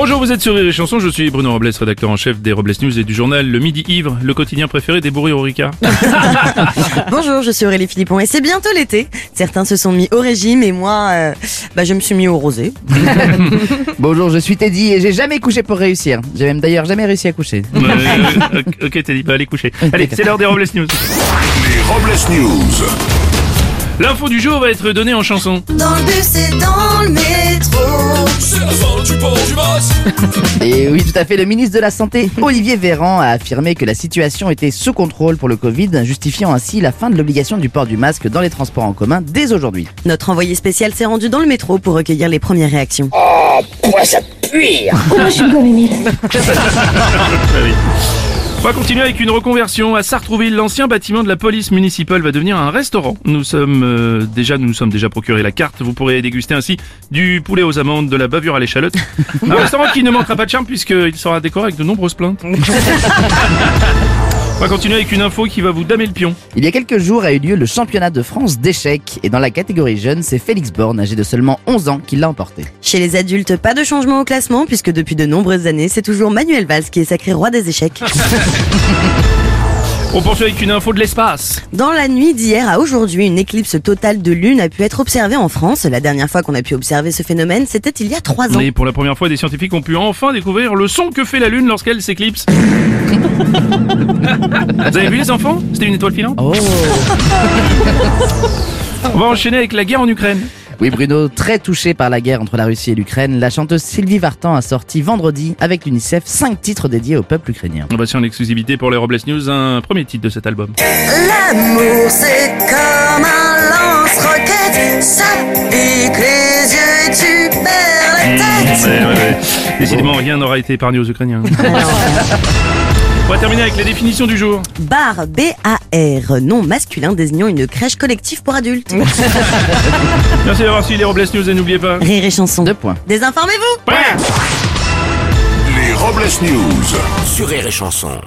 Bonjour, vous êtes sur Rire et Chanson, je suis Bruno Robles, rédacteur en chef des Robles News et du journal Le Midi Ivre, le quotidien préféré des bourrés au Ricard. Bonjour, je suis Aurélie Philippon et c'est bientôt l'été. Certains se sont mis au régime et moi, euh, bah, je me suis mis au rosé. Bonjour, je suis Teddy et j'ai jamais couché pour réussir. J'ai même d'ailleurs jamais réussi à coucher. Euh, ok, dit, bah allez coucher. Allez, c'est l'heure des Robles News. Les Robles News. L'info du jour va être donnée en chanson. Dans le bus et dans le métro. Et oui, tout à fait, le ministre de la Santé, Olivier Véran, a affirmé que la situation était sous contrôle pour le Covid, justifiant ainsi la fin de l'obligation du port du masque dans les transports en commun dès aujourd'hui. Notre envoyé spécial s'est rendu dans le métro pour recueillir les premières réactions. Ah oui. On va continuer avec une reconversion. À Sartrouville, l'ancien bâtiment de la police municipale va devenir un restaurant. Nous sommes euh, déjà, nous nous sommes déjà procuré la carte. Vous pourrez déguster ainsi du poulet aux amandes, de la bavure à l'échalote. Un restaurant qui ne manquera pas de charme puisqu'il sera décoré avec de nombreuses plaintes. On va continuer avec une info qui va vous damer le pion. Il y a quelques jours a eu lieu le championnat de France d'échecs et dans la catégorie jeune, c'est Félix Born, âgé de seulement 11 ans, qui l'a emporté. Chez les adultes, pas de changement au classement puisque depuis de nombreuses années, c'est toujours Manuel Valls qui est sacré roi des échecs. On poursuit avec une info de l'espace. Dans la nuit d'hier à aujourd'hui, une éclipse totale de lune a pu être observée en France. La dernière fois qu'on a pu observer ce phénomène, c'était il y a trois ans. Et pour la première fois, des scientifiques ont pu enfin découvrir le son que fait la Lune lorsqu'elle s'éclipse. Vous avez vu les enfants? C'était une étoile filante Oh On va enchaîner avec la guerre en Ukraine. Oui Bruno, très touché par la guerre entre la Russie et l'Ukraine, la chanteuse Sylvie Vartan a sorti vendredi avec l'UNICEF 5 titres dédiés au peuple ukrainien. On va sur en exclusivité pour les Robles News un premier titre de cet album. L'amour c'est comme un lance-roquette. Ça pique les yeux et tu perds la tête. Ouais, ouais, ouais. Décidément, rien n'aura été épargné aux Ukrainiens. On va terminer avec les définitions du jour. Bar, B-A-R, nom masculin désignant une crèche collective pour adultes. Merci d'avoir suivi les Robles News et n'oubliez pas. Rire et chanson. Deux points. Désinformez-vous Les Robles News. Sur Rire et Chanson.